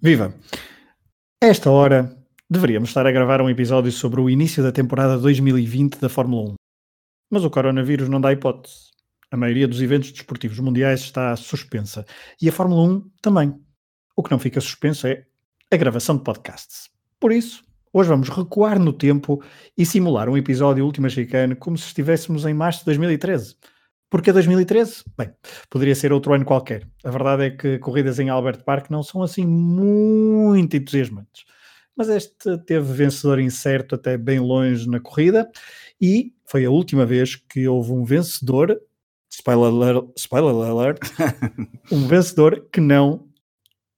Viva! Esta hora deveríamos estar a gravar um episódio sobre o início da temporada 2020 da Fórmula 1. Mas o coronavírus não dá hipótese. A maioria dos eventos desportivos mundiais está suspensa e a Fórmula 1 também. O que não fica suspenso é a gravação de podcasts. Por isso, hoje vamos recuar no tempo e simular um episódio Última Chicane como se estivéssemos em março de 2013 porque 2013? Bem, poderia ser outro ano qualquer. A verdade é que corridas em Albert Park não são assim muito entusiasmantes. Mas este teve vencedor incerto até bem longe na corrida e foi a última vez que houve um vencedor, spoiler alert, spoiler alert um vencedor que não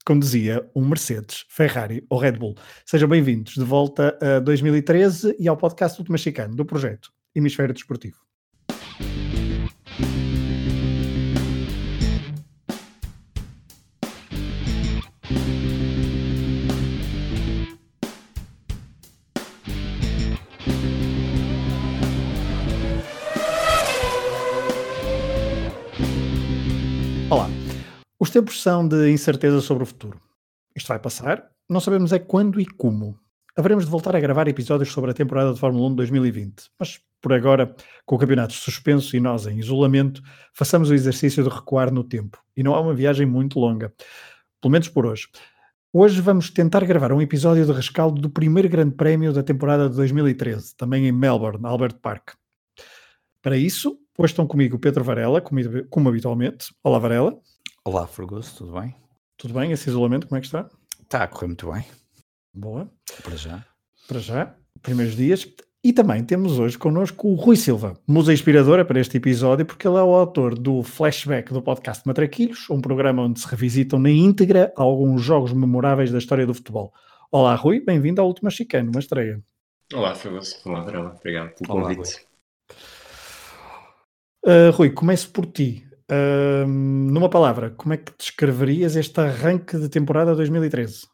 conduzia um Mercedes, Ferrari ou Red Bull. Sejam bem-vindos de volta a 2013 e ao podcast Última Chicane do projeto Hemisfério Desportivo. Os tempos são de incerteza sobre o futuro. Isto vai passar, não sabemos é quando e como. Haveremos de voltar a gravar episódios sobre a temporada de Fórmula 1 de 2020, mas por agora, com o campeonato suspenso e nós em isolamento, façamos o exercício de recuar no tempo. E não é uma viagem muito longa, pelo menos por hoje. Hoje vamos tentar gravar um episódio de rescaldo do primeiro grande prémio da temporada de 2013, também em Melbourne, Albert Park. Para isso, Hoje estão comigo Pedro Varela, como habitualmente. Olá, Varela. Olá, Fergoso, tudo bem? Tudo bem? Esse isolamento, como é que está? Está a correr muito bem. Boa. Para já. Para já, primeiros dias. E também temos hoje connosco o Rui Silva, musa inspiradora para este episódio, porque ele é o autor do Flashback do podcast Matraquilhos, um programa onde se revisitam na íntegra alguns jogos memoráveis da história do futebol. Olá, Rui, bem-vindo à última Chicane, uma estreia. Olá, Fergoso. Olá, Varela. Obrigado pelo Olá, convite. Rui. Uh, Rui, começo por ti. Uh, numa palavra, como é que descreverias este arranque de temporada 2013?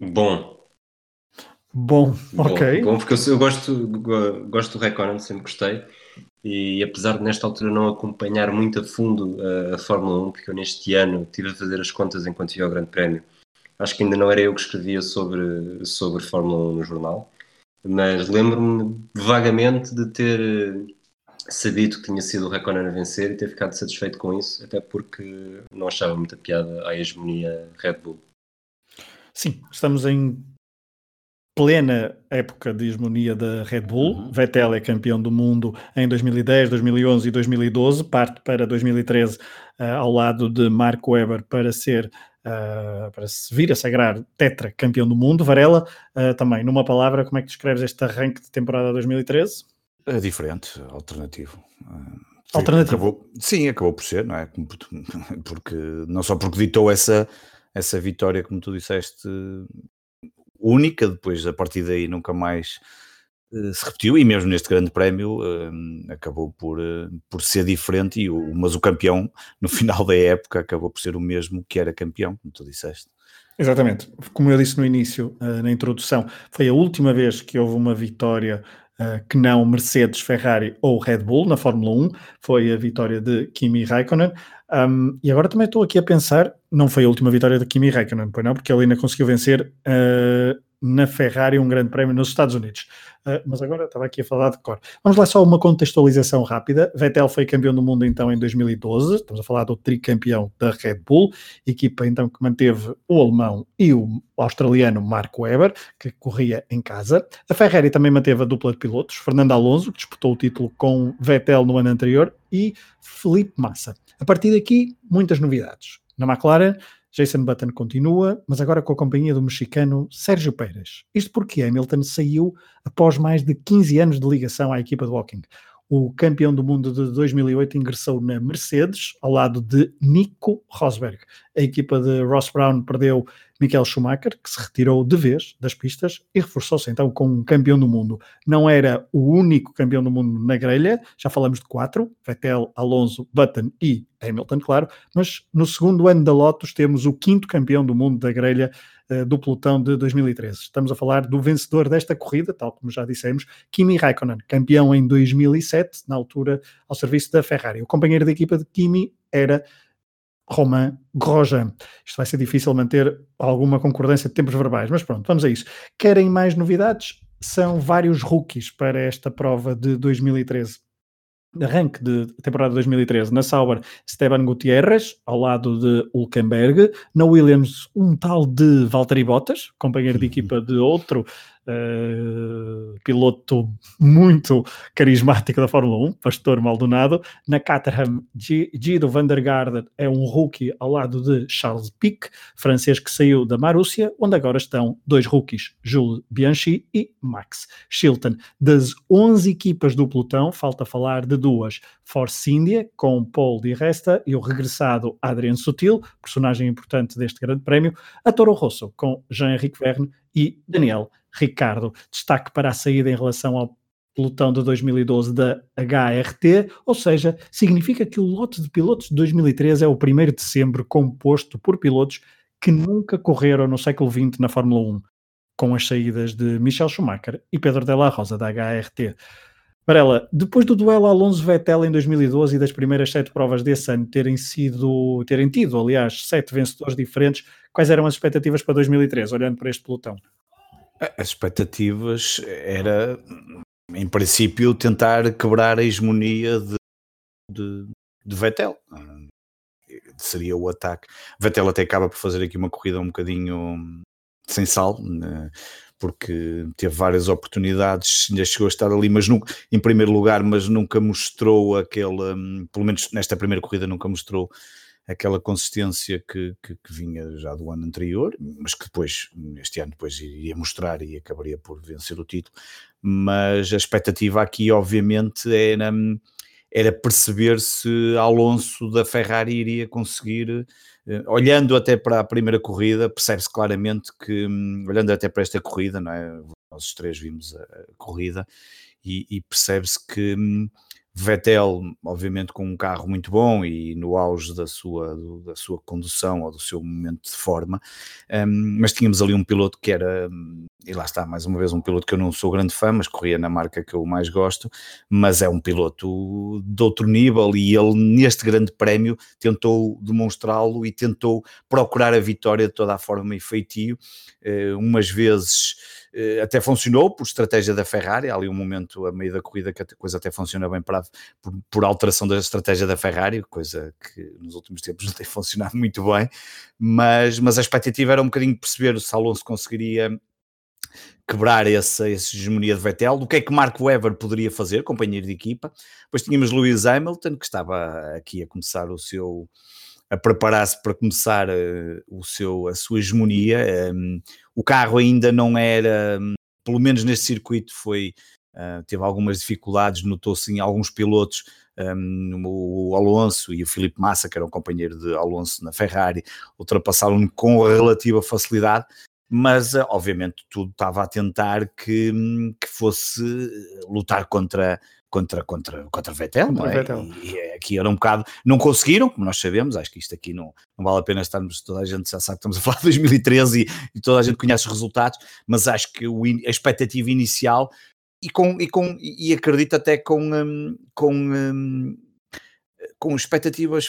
Bom. Bom, ok. Bom, porque eu, eu gosto, gosto do Reconan, sempre gostei. E apesar de nesta altura não acompanhar muito a fundo a, a Fórmula 1, porque eu neste ano estive a fazer as contas enquanto ia ao Grande Prémio, acho que ainda não era eu que escrevia sobre, sobre Fórmula 1 no jornal, mas lembro-me vagamente de ter sabido que tinha sido o Reconan a vencer e ter ficado satisfeito com isso, até porque não achava muita piada à hegemonia Red Bull. Sim, estamos em plena época de hegemonia da Red Bull. Uhum. Vettel é campeão do mundo em 2010, 2011 e 2012, parte para 2013 uh, eh, ao lado de Marco Webber para ser uh, para se vir a sagrar tetra campeão do mundo. Varela, uh, também numa palavra, como é que descreves este arranque de temporada 2013? É diferente, alternativo. Alternativo? Acabou, sim, acabou por ser, não é? Porque, não só porque ditou essa, essa vitória, como tu disseste, única, depois a partir daí nunca mais uh, se repetiu, e mesmo neste grande prémio uh, acabou por, uh, por ser diferente, e o, mas o campeão no final da época acabou por ser o mesmo que era campeão, como tu disseste. Exatamente, como eu disse no início, na introdução, foi a última vez que houve uma vitória que não Mercedes, Ferrari ou Red Bull na Fórmula 1, foi a vitória de Kimi Raikkonen. Um, e agora também estou aqui a pensar, não foi a última vitória de Kimi Raikkonen, pois não, porque ele ainda conseguiu vencer uh, na Ferrari um grande prémio nos Estados Unidos. Uh, mas agora estava aqui a falar de cor. Vamos lá só uma contextualização rápida. Vettel foi campeão do mundo então em 2012, estamos a falar do tricampeão da Red Bull, equipa então que manteve o alemão e o australiano Marco Webber, que corria em casa. A Ferrari também manteve a dupla de pilotos, Fernando Alonso, que disputou o título com Vettel no ano anterior, e Felipe Massa. A partir daqui, muitas novidades. Na McLaren, Jason Button continua, mas agora com a companhia do mexicano Sérgio Pérez. Isto porque Hamilton saiu após mais de 15 anos de ligação à equipa de Walking. O campeão do mundo de 2008 ingressou na Mercedes ao lado de Nico Rosberg. A equipa de Ross Brown perdeu Michael Schumacher, que se retirou de vez das pistas e reforçou-se então com um campeão do mundo. Não era o único campeão do mundo na grelha, já falamos de quatro: Vettel, Alonso, Button e Hamilton, claro, mas no segundo ano da Lotus temos o quinto campeão do mundo da grelha uh, do pelotão de 2013. Estamos a falar do vencedor desta corrida, tal como já dissemos, Kimi Raikkonen, campeão em 2007, na altura ao serviço da Ferrari. O companheiro da equipa de Kimi era Romain Grosjean. Isto vai ser difícil manter alguma concordância de tempos verbais, mas pronto, vamos a isso. Querem mais novidades? São vários rookies para esta prova de 2013 arranque de temporada 2013 na Sauber, Esteban Gutierrez, ao lado de Hulkenberg, na Williams, um tal de Valtteri Bottas, companheiro de equipa de outro uh, piloto muito carismático da Fórmula 1, Pastor Maldonado. Na Caterham, Guido van der Garde é um rookie ao lado de Charles Pic, francês que saiu da Marúcia, onde agora estão dois rookies, Jules Bianchi e Max Chilton. Das 11 equipas do pelotão, falta falar de duas, Force India, com Paul Di Resta e o regressado Adrien Sutil, personagem importante deste grande prémio, a Toro Rosso, com Jean-Henrique Verne e Daniel Ricardo. Destaque para a saída em relação ao pelotão de 2012 da HRT, ou seja, significa que o lote de pilotos de 2013 é o 1 de dezembro composto por pilotos que nunca correram no século XX na Fórmula 1, com as saídas de Michel Schumacher e Pedro Della Rosa da HRT. Varela, depois do duelo Alonso-Vettel em 2012 e das primeiras sete provas desse ano terem sido, terem tido, aliás, sete vencedores diferentes, quais eram as expectativas para 2013, olhando para este pelotão? As expectativas era, em princípio, tentar quebrar a hegemonia de, de, de Vettel. Seria o ataque. Vettel até acaba por fazer aqui uma corrida um bocadinho sem sal, né? porque teve várias oportunidades, ainda chegou a estar ali, mas nunca, em primeiro lugar, mas nunca mostrou aquele, hum, pelo menos nesta primeira corrida, nunca mostrou aquela consistência que, que, que, vinha já do ano anterior, mas que depois, este ano, depois iria mostrar e acabaria por vencer o título. Mas a expectativa aqui, obviamente, era, era perceber se Alonso da Ferrari iria conseguir, eh, olhando até para a primeira corrida, percebe-se claramente que, olhando até para esta corrida, não é? nós três vimos a, a corrida, e, e percebe-se que hum, Vettel, obviamente, com um carro muito bom e no auge da sua, do, da sua condução ou do seu momento de forma, um, mas tínhamos ali um piloto que era, e lá está, mais uma vez, um piloto que eu não sou grande fã, mas corria na marca que eu mais gosto, mas é um piloto de outro nível e ele, neste grande prémio, tentou demonstrá-lo e tentou procurar a vitória de toda a forma e feitio, uh, umas vezes até funcionou por estratégia da Ferrari, há ali um momento a meio da corrida que a coisa até funciona bem para, por, por, alteração da estratégia da Ferrari, coisa que nos últimos tempos não tem funcionado muito bem, mas, mas a expectativa era um bocadinho perceber se Alonso conseguiria quebrar essa, essa hegemonia de Vettel, do que é que Mark Webber poderia fazer, companheiro de equipa. Depois tínhamos Lewis Hamilton, que estava aqui a começar o seu a preparar-se para começar uh, o seu, a sua hegemonia. Um, o carro ainda não era, um, pelo menos neste circuito, foi uh, teve algumas dificuldades, notou-se em alguns pilotos. Um, o Alonso e o Felipe Massa, que era um companheiro de Alonso na Ferrari, ultrapassaram com relativa facilidade, mas uh, obviamente tudo estava a tentar que, hum, que fosse lutar contra contra, contra, contra Vettel, contra não é? Vettel. E, e, aqui era um bocado, não conseguiram, como nós sabemos, acho que isto aqui não, não vale a pena estarmos, toda a gente já sabe que estamos a falar de 2013 e, e toda a gente conhece os resultados, mas acho que o, a expectativa inicial e, com, e, com, e acredito até com, um, com, um, com expectativas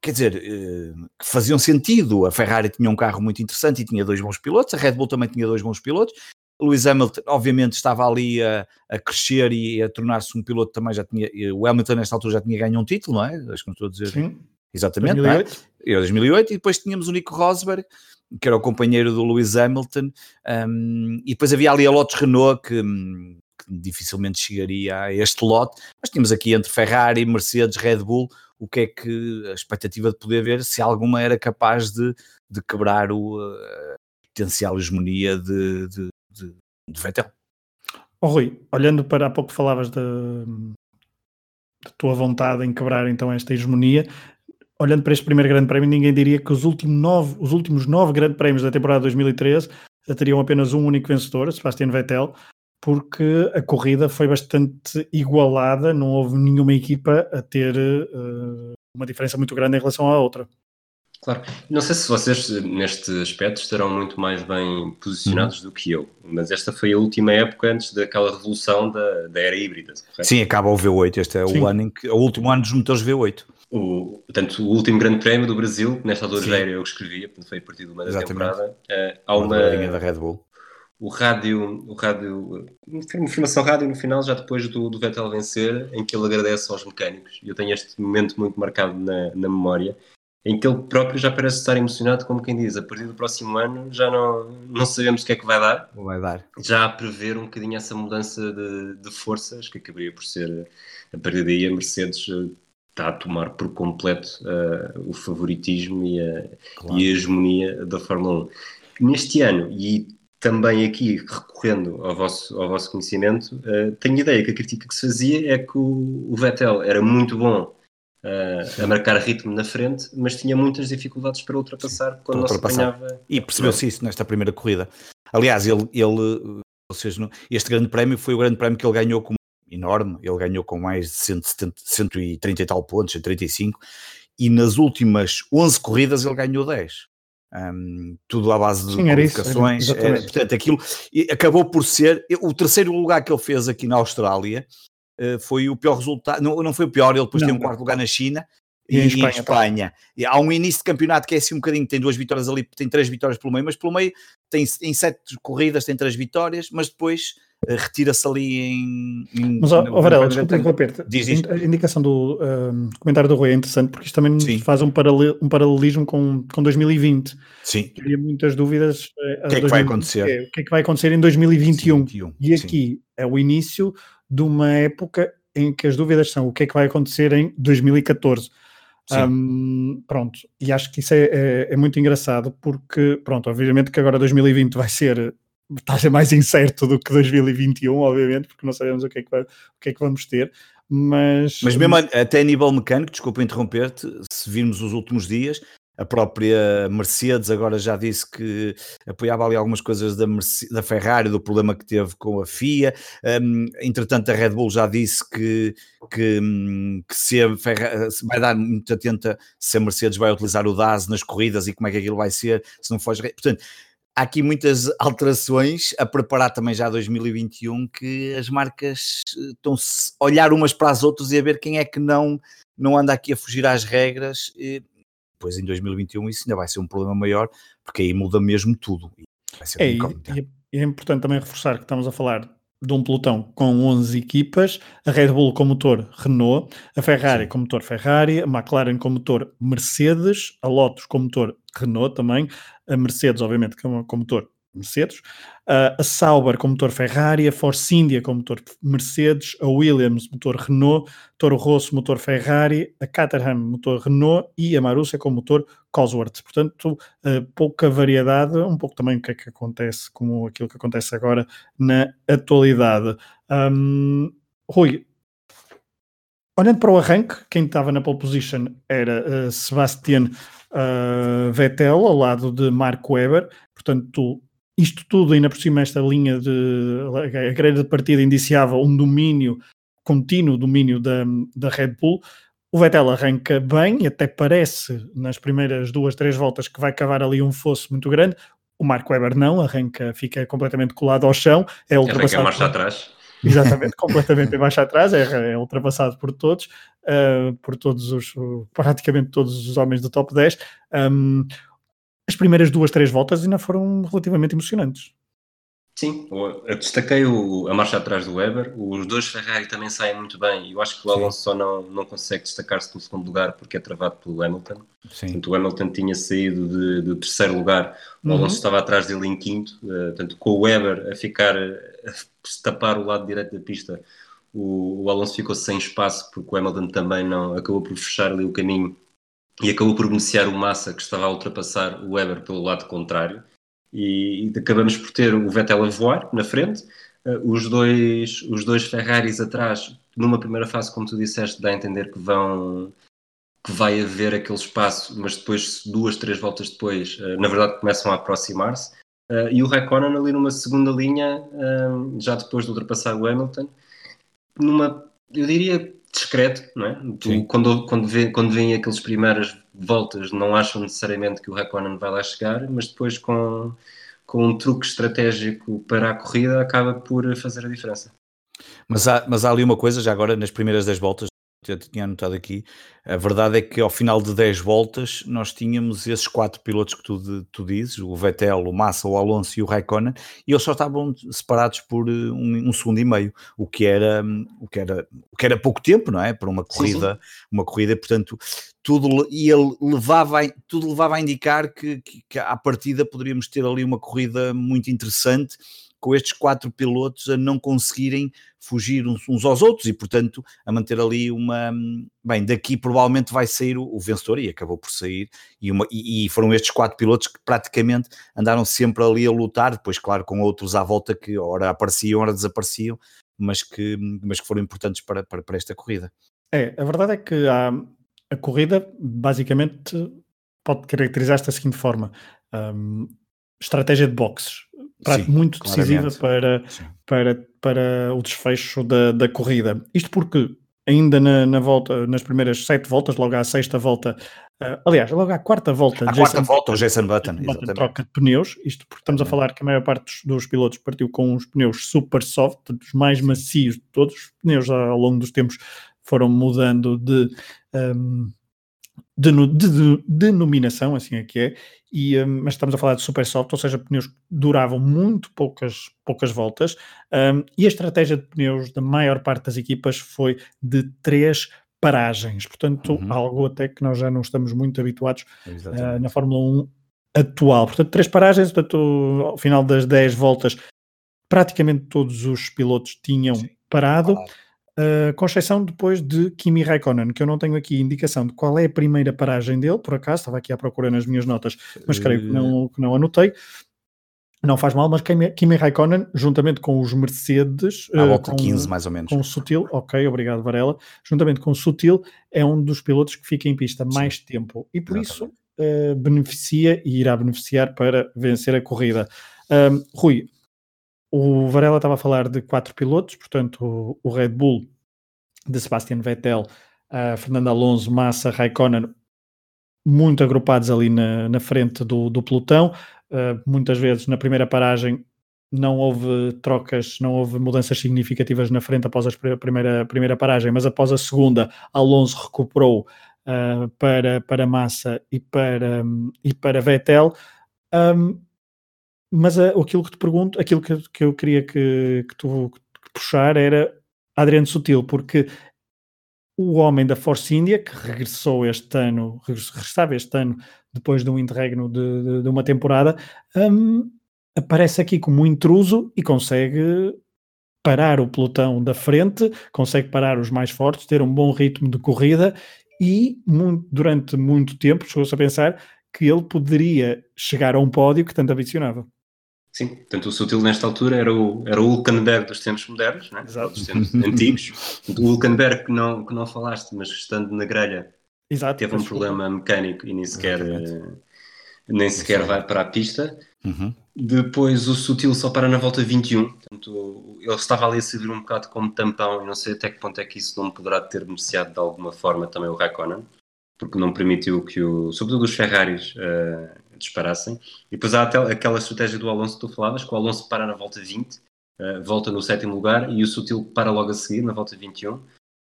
quer dizer, eh, que faziam sentido. A Ferrari tinha um carro muito interessante e tinha dois bons pilotos, a Red Bull também tinha dois bons pilotos, Lewis Hamilton, obviamente, estava ali a, a crescer e a tornar-se um piloto também já tinha. O Hamilton, nesta altura, já tinha ganho um título, não é? Acho que não estou a dizer. Sim. Exatamente, 2008. Não é? 2008, e depois tínhamos o Nico Rosberg, que era o companheiro do Lewis Hamilton, um, e depois havia ali a Lotus Renault, que, que, dificilmente chegaria a este lote, mas tínhamos aqui entre Ferrari, Mercedes, Red Bull, o que é que a expectativa de poder ver se alguma era capaz de, de quebrar o, a potencial hegemonia de, de, de, de Vettel. Oh, Rui, olhando para há pouco falavas da, tua vontade em quebrar então esta hegemonia, olhando para este primeiro grande prémio, ninguém diria que os últimos nove, os últimos nove grandes prémios da temporada 2013 teriam apenas um único vencedor, Sebastian Vettel, porque a corrida foi bastante igualada, não houve nenhuma equipa a ter uh, uma diferença muito grande em relação à outra. Claro. Não sei se vocês, neste aspecto, estarão muito mais bem posicionados uhum. do que eu, mas esta foi a última época antes daquela revolução da, da era híbrida. Correto? Sim, acaba o V8. Este é Sim. o ano em que, o último ano dos motores V8. o, portanto, o último grande prémio do Brasil, nesta altura Sim. já era eu que escrevia, portanto foi a partir de uma da temporada. Uh, há uma, uma da Red Bull. O rádio, o rádio, uma informação rádio no final, já depois do, do Vettel vencer, em que ele agradece aos mecânicos. E eu tenho este momento muito marcado na, na memória, em que ele próprio já parece estar emocionado, como quem diz, a partir do próximo ano já não, não sabemos o que é que vai dar. Vai dar. Já a prever um bocadinho essa mudança de, de forças, que acabaria por ser, a partir daí, a Mercedes eh, está a tomar por completo uh, o favoritismo e a, claro. e a hegemonia da Fórmula 1. Neste ano, e também aqui recorrendo ao vosso, ao vosso conhecimento, uh, tenho ideia que a crítica que se fazia é que o, o Vettel era muito bom uh, a marcar ritmo na frente, mas tinha muitas dificuldades para ultrapassar quando para ultrapassar. não se apanhava. E percebeu-se isso nesta primeira corrida. Aliás, ele, ele ou seja, este grande prémio foi o grande prémio que ele ganhou com enorme, ele ganhou com mais de 170, 130 e tal pontos, 135, e nas últimas 11 corridas ele ganhou 10. Um, tudo à base de Sim, qualificações, era, portanto aquilo acabou por ser o terceiro lugar que ele fez aqui na Austrália uh, foi o pior resultado, não, não foi o pior, ele depois não, tem um quarto lugar na China e, e em Espanha. Em Espanha. E há um início de campeonato que é assim um bocadinho, tem duas vitórias ali, tem três vitórias pelo meio, mas pelo meio tem em sete corridas tem três vitórias, mas depois eh, retira-se ali em. em Mas, oh, Varela, desculpa interromper. Diz, diz. A indicação do uh, comentário do Rui é interessante porque isto também Sim. faz um, paralel, um paralelismo com, com 2020. Sim. Havia muitas dúvidas. Uh, o que é que vai acontecer? o que é que vai acontecer em 2021? 2021. E aqui Sim. é o início de uma época em que as dúvidas são o que é que vai acontecer em 2014. Um, pronto, e acho que isso é, é, é, muito engraçado porque, pronto, obviamente que agora 2020 vai ser está a ser mais incerto do que 2021, obviamente, porque não sabemos o que é que, vai, o que, é que vamos ter. Mas, mas mesmo até a nível mecânico, desculpa interromper-te, se virmos os últimos dias, a própria Mercedes agora já disse que apoiava ali algumas coisas da, Mercedes, da Ferrari, do problema que teve com a FIA. Um, entretanto, a Red Bull já disse que, que, hum, que se a Ferrari vai dar muito atenta se a Mercedes vai utilizar o DAS nas corridas e como é que aquilo vai ser, se não foge. Portanto, há aqui muitas alterações a preparar também já 2021 que as marcas eh, estão-se a olhar umas para as outras e a ver quem é que não, não anda aqui a fugir às regras. E, depois em 2021 isso ainda vai ser um problema maior, porque aí muda mesmo tudo. É, e, é importante também reforçar que estamos a falar de um pelotão com 11 equipas, a Red Bull com motor Renault, a Ferrari Sim. com motor Ferrari, a McLaren com motor Mercedes, a Lotus com motor Renault também, a Mercedes obviamente com, com motor Mercedes, uh, a Sauber com motor Ferrari, a Force India com motor Mercedes, a Williams motor Renault, Toro Rosso motor Ferrari, a Caterham motor Renault e a Marussia com motor Cosworth. Portanto, uh, pouca variedade, um pouco também o que é que acontece, como aquilo que acontece agora na atualidade. Um, Rui, olhando para o arranque, quem estava na pole position era uh, Sebastian uh, Vettel ao lado de Mark Webber, portanto isto tudo, ainda por cima, esta linha de. A grelha de partida indiciava um domínio, contínuo domínio da, da Red Bull. O Vettel arranca bem e até parece, nas primeiras duas, três voltas, que vai cavar ali um fosso muito grande. O Marco Weber não, arranca, fica completamente colado ao chão. É ultrapassado. Arranca atrás. Exatamente, completamente em marcha atrás, é, é, ultrapassado por todos, uh, por todos os, praticamente todos os homens do top 10. Um, as primeiras duas, três voltas ainda foram relativamente emocionantes. Sim, eu destaquei o, a marcha atrás do Weber, os dois Ferrari também saem muito bem, eu acho que o Alonso só não, não consegue destacar-se no segundo lugar porque é travado pelo Hamilton. Sim. Portanto, o Hamilton tinha saído de, de terceiro lugar, o Alonso uhum. estava atrás dele em quinto, uh, portanto, com o Weber a ficar, a tapar o lado direito da pista, o, o Alonso ficou sem espaço porque o Hamilton também não acabou por fechar ali o caminho e acabou por beneficiar o Massa que estava a ultrapassar o Weber pelo lado contrário e, e acabamos por ter o Vettel a voar na frente, uh, os, dois, os dois Ferraris atrás, numa primeira fase, como tu disseste, dá a entender que vão que vai haver aquele espaço, mas depois, duas, três voltas depois, uh, na verdade começam a aproximar-se. Uh, e o Raikkonen ali numa segunda linha, já depois de ultrapassar o Hamilton, numa, eu diria, discreto, não é? Tu, quando, quando, vê, quando vêm aquelas primeiras voltas, não acham necessariamente que o Raikkonen vai lá chegar, mas depois com, com um truque estratégico para a corrida acaba por fazer a diferença. Mas há, mas há ali uma coisa, já agora nas primeiras 10 voltas, já tinha anotado aqui, a verdade é que ao final de 10 voltas nós tínhamos esses quatro pilotos que tu, tu dizes, o Vettel, o Massa, o Alonso e o Raikkonen, e eles só estavam separados por eh, um, um segundo e meio, o que era o que era o que era pouco tempo, não é? Para uma corrida, sim, sim. uma corrida, portanto, tudo e ele levava, tudo levava a indicar que, que, que à partida poderíamos ter ali uma corrida muito interessante com estes quatro pilotos a não conseguirem fugir uns, uns, aos outros e, portanto, a manter ali uma. Bem, daqui provavelmente vai sair o, o vencedor e acabou por sair. E, uma, e, e, foram estes quatro pilotos que praticamente andaram sempre ali a lutar, depois, claro, com outros à volta que ora apareciam, ora desapareciam, mas que, mas que foram importantes para, para, para esta corrida. É, a verdade é que há, a corrida basicamente pode caracterizar-se da seguinte forma: um, estratégia de boxes Sim, muito decisiva para, para, para o desfecho da, da corrida. Isto porque ainda na, na, volta, nas primeiras sete voltas, logo à sexta volta, uh, aliás, logo à quarta volta, à quarta volta, o Jason Button, Button troca de pneus, isto porque estamos a falar que a maior parte dos, dos pilotos partiu com uns pneus super soft, dos mais macios de todos, os pneus ao longo dos tempos foram mudando de, um, de, de, denominação, assim é que é, e, um, mas estamos a falar de super soft, ou seja, pneus que duravam muito poucas, poucas voltas, um, e a estratégia de pneus da maior parte das equipas foi de três paragens, portanto, uhum. algo até que nós já não estamos muito habituados uh, na Fórmula 1 atual. Portanto, três paragens, portanto, ao final das 10 voltas, praticamente todos os pilotos tinham Sim. parado. Uh, com exceção depois de Kimi Raikkonen, que eu não tenho aqui indicação de qual é a primeira paragem dele, por acaso, estava aqui à procura nas minhas notas, mas creio que não, que não anotei. Não faz mal, mas Kimi, Kimi Raikkonen, juntamente com os Mercedes, à volta uh, com, 15 mais ou menos. Com o Sutil, ok, obrigado Varela, juntamente com o Sutil, é um dos pilotos que fica em pista Sim. mais tempo e por Exatamente. isso uh, beneficia e irá beneficiar para vencer a corrida. Rui, o Varela estava a falar de quatro pilotos, portanto, o, Red Bull de Sebastian Vettel, uh, Fernando Alonso, Massa, Raikkonen, muito agrupados ali na, na frente do, do pelotão. Uh, muitas vezes na primeira paragem não houve trocas, não houve mudanças significativas na frente após a primeira, primeira paragem, mas após a segunda, Alonso recuperou uh, para, para Massa e para, um, e para Vettel. Um, mas uh, aquilo que te pergunto, aquilo que, que eu queria que, que tu que puxar era Adriano Sutil, porque o homem da Force India, que regressou este ano, regressava este ano depois de um interregno de, de, de uma temporada, um, aparece aqui como um intruso e consegue parar o pelotão da frente, consegue parar os mais fortes, ter um bom ritmo de corrida e muito, durante muito tempo chegou-se a pensar que ele poderia chegar a um pódio que tanto ambicionava. Sim, portanto o Sutil nesta altura era o, era o Hulkenberg dos tempos modernos, né? Exato. dos tempos antigos. O Hulkenberg que não, que não falaste, mas estando na grelha Exato, teve um problema mecânico e nem sequer, uh, nem sequer vai para a pista. Uhum. Depois o Sutil só para na volta 21, portanto ele estava ali a servir um bocado como tampão e não sei até que ponto é que isso não poderá ter beneficiado de alguma forma também o Raikkonen, porque não permitiu que o, sobretudo os Ferraris, uh, disparassem. E depois há até aquela estratégia do Alonso que tu falavas, que o Alonso para na volta 20, uh, eh, volta no sétimo lugar, e o Sutil para logo a seguir, na volta 21. Uh,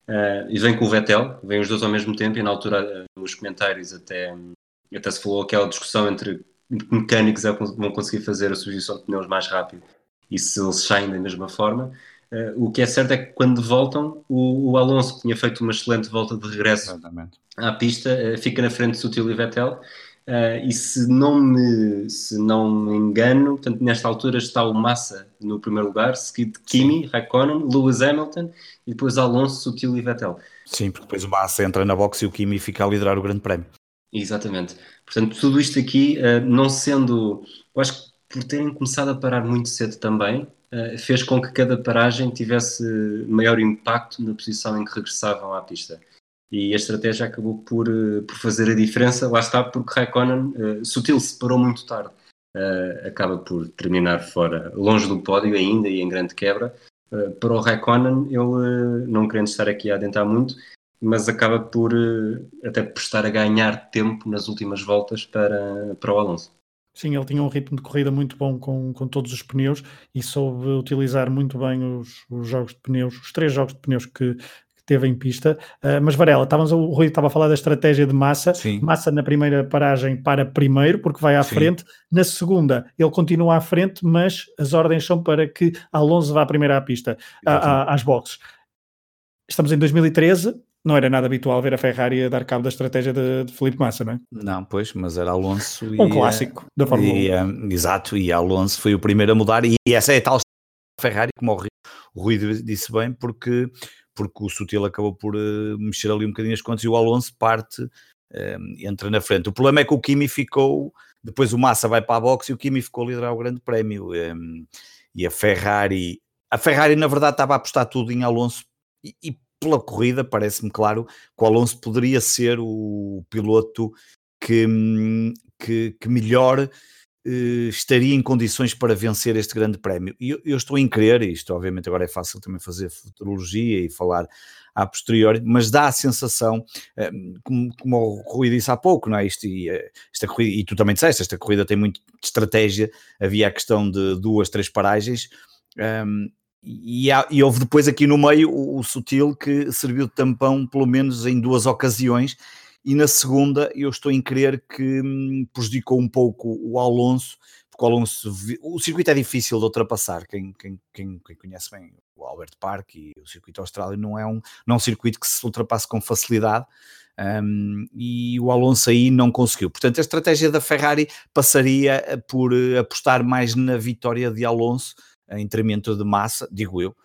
eh, e vem com o Vettel, vem os dois ao mesmo tempo, e na altura, uh, nos comentários, até, até se falou aquela discussão entre mecânicos é vão conseguir fazer a substituição de pneus mais rápido e se eles saem da mesma forma. Uh, o que é certo é que quando voltam, o, o, Alonso, que tinha feito uma excelente volta de regresso Exatamente. à pista, uh, fica na frente de Sutil e Vettel Uh, e se não, me, se não me engano, portanto, nesta altura está o Massa no primeiro lugar, seguido de Kimi, Raikkonen, Lewis Hamilton e depois Alonso, Sutil e Vettel. Sim, porque depois o Massa entra na boxe e o Kimi fica a liderar o Grande Prémio. Exatamente. Portanto, tudo isto aqui, uh, não sendo. Eu acho que por terem começado a parar muito cedo também, uh, fez com que cada paragem tivesse maior impacto na posição em que regressavam à pista e a estratégia acabou por, eh, por fazer a diferença, lá está, porque Raikkonen, uh, Sutil se parou muito tarde, uh, acaba por terminar fora, longe do pódio ainda e em grande quebra. Uh, para o Raikkonen, ele, não querendo estar aqui a adentrar muito, mas acaba por até por estar a ganhar tempo nas últimas voltas para, para o Alonso. Sim, ele tinha um ritmo de corrida muito bom com, com todos os pneus e soube utilizar muito bem os, os jogos de pneus, os três jogos de pneus que, teve em pista. Uh, mas Varela, estávamos, o Rui estava a falar da estratégia de Massa. Sim. Massa na primeira paragem para primeiro, porque vai à Sim. frente. Na segunda, ele continua à frente, mas as ordens são para que Alonso vá primeiro à pista, a, a, às boxes. Estamos em 2013, não era nada habitual ver a Ferrari a dar cabo da estratégia de, de Felipe Massa, não é? Não, pois, mas era Alonso. Um e, clássico da Fórmula e, 1. Um, exato, e Alonso foi o primeiro a mudar, e essa é a tal Ferrari, como o Rui, o Rui disse bem, porque, porque o Sutil acabou por uh, mexer ali um bocadinho as contas e o Alonso parte, uh, entra na frente. O problema é que o Kimi ficou, depois o Massa vai para a boxe e o Kimi ficou a liderar o grande prémio. Um, ehm, e a Ferrari, a Ferrari na verdade estava a apostar tudo em Alonso e, e pela corrida, parece-me claro que o Alonso poderia ser o piloto que, hum, que, que melhor eh, estaria em condições para vencer este grande prémio. E eu, eu, estou em crer, isto obviamente agora é fácil também fazer futurologia e falar a posteriori, mas dá a sensação, eh, como, como o Rui disse há pouco, não é? Isto, e, eh, esta corrida, e tu também disseste, esta corrida tem muito de estratégia, havia a questão de duas, três paragens, um, e, há, e, houve depois aqui no meio o, o, Sutil que serviu de tampão pelo menos em duas ocasiões e na segunda eu estou em crer que hum, prejudicou um pouco o Alonso porque o Alonso, o circuito é difícil de ultrapassar, quem, quem, quem, quem conhece bem o Albert Park e o circuito Austrália não é um, não é um circuito que se ultrapasse com facilidade um, e o Alonso aí não conseguiu. Portanto, a estratégia da Ferrari passaria por eh, apostar mais na vitória de Alonso em treinamento de massa, digo eu,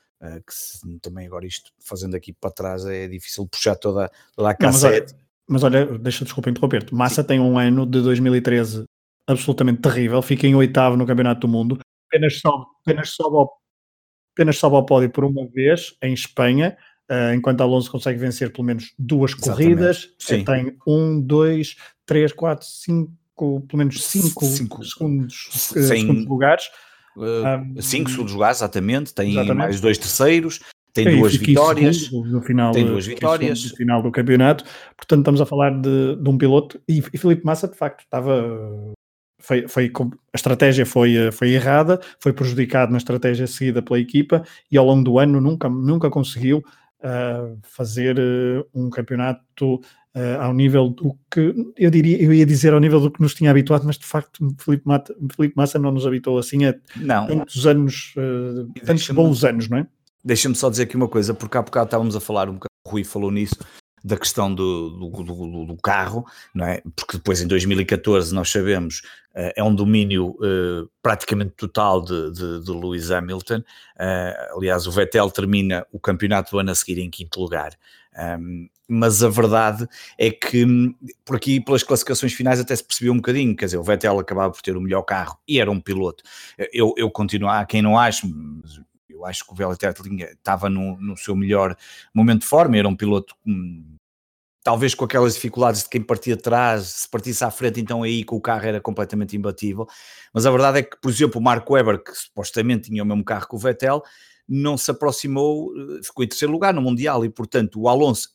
que se, também agora isto fazendo aqui para trás é difícil puxar toda, toda a cassete. Olha, mas olha deixa desculpa interromper-te. Massa Sim. tem um ano de 2013 absolutamente terrível, fica em oitavo no Campeonato do Mundo, apenas sobe, apenas sobe, ao, apenas sobe ao pódio por uma vez em Espanha, uh, enquanto Alonso consegue vencer pelo menos duas Exatamente. corridas, Sim. tem um, dois, três, quatro, cinco, pelo menos cinco, cinco. segundos, Sem... segundos lugares. Uh, cinco segundos lugares, exatamente, tem exatamente. mais dois terceiros, tem é, duas vitórias. No final, tem duas vitórias. No final do campeonato. Portanto, estamos a falar de, de um piloto. E, e Felipe Massa, de facto, estava. Foi, foi, a estratégia foi, foi errada, foi prejudicado na estratégia seguida pela equipa e ao longo do ano nunca, nunca conseguiu uh, fazer uh, um campeonato uh, ao nível do que eu diria, eu ia dizer ao nível do que nos tinha habituado, mas de facto Felipe, Mata, Felipe Massa não nos habitou assim há não. tantos anos, tantos bons anos, não é? Deixa-me só dizer aqui uma coisa, porque há bocado estávamos a falar um bocado, o Rui falou nisso, da questão do, do, do, do, carro, não é? Porque depois em 2014 nós sabemos uh, é um domínio uh, praticamente total de, de, de Lewis Hamilton. Uh, aliás, o Vettel termina o campeonato do ano a seguir em quinto lugar. Um, mas a verdade é que hum, por aqui, pelas classificações finais, até se percebeu um bocadinho. Quer dizer, o Vettel acabava por ter o melhor carro e era um piloto. Eu, eu continuo, há quem não ache, eu acho que o Vettel estava no, no seu melhor momento de forma, era um piloto. Hum, talvez com aquelas dificuldades de quem partia atrás, se partisse à frente, então aí com o carro era completamente imbatível. Mas a verdade é que, por exemplo, o Marco Webber, que supostamente tinha o mesmo carro que o Vettel, não se aproximou, eh, ficou em terceiro lugar no Mundial e, portanto, o Alonso,